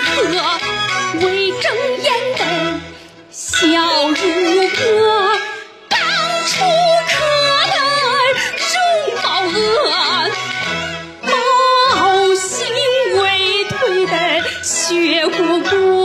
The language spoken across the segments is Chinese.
可为争颜的笑如歌当初可能容貌恶貌心未退的薛姑姑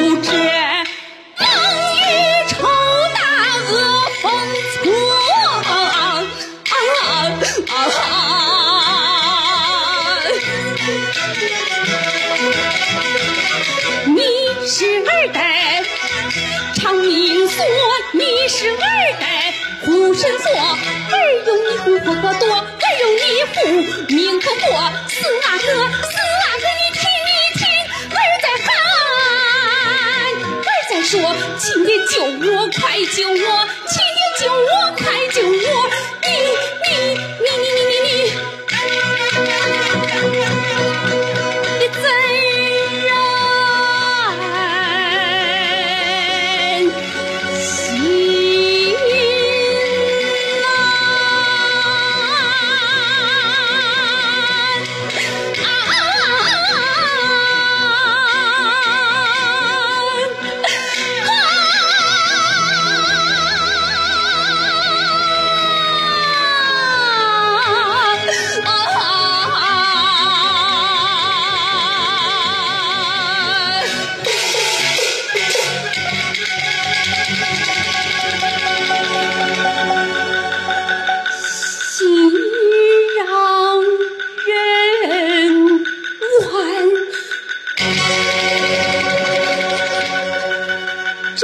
不知冷一丑大恶风错，你是做，你是护身做，用你护多，二用你护命不破，四阿哥。请你，救我，快救我，亲爹救我，快救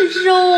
肉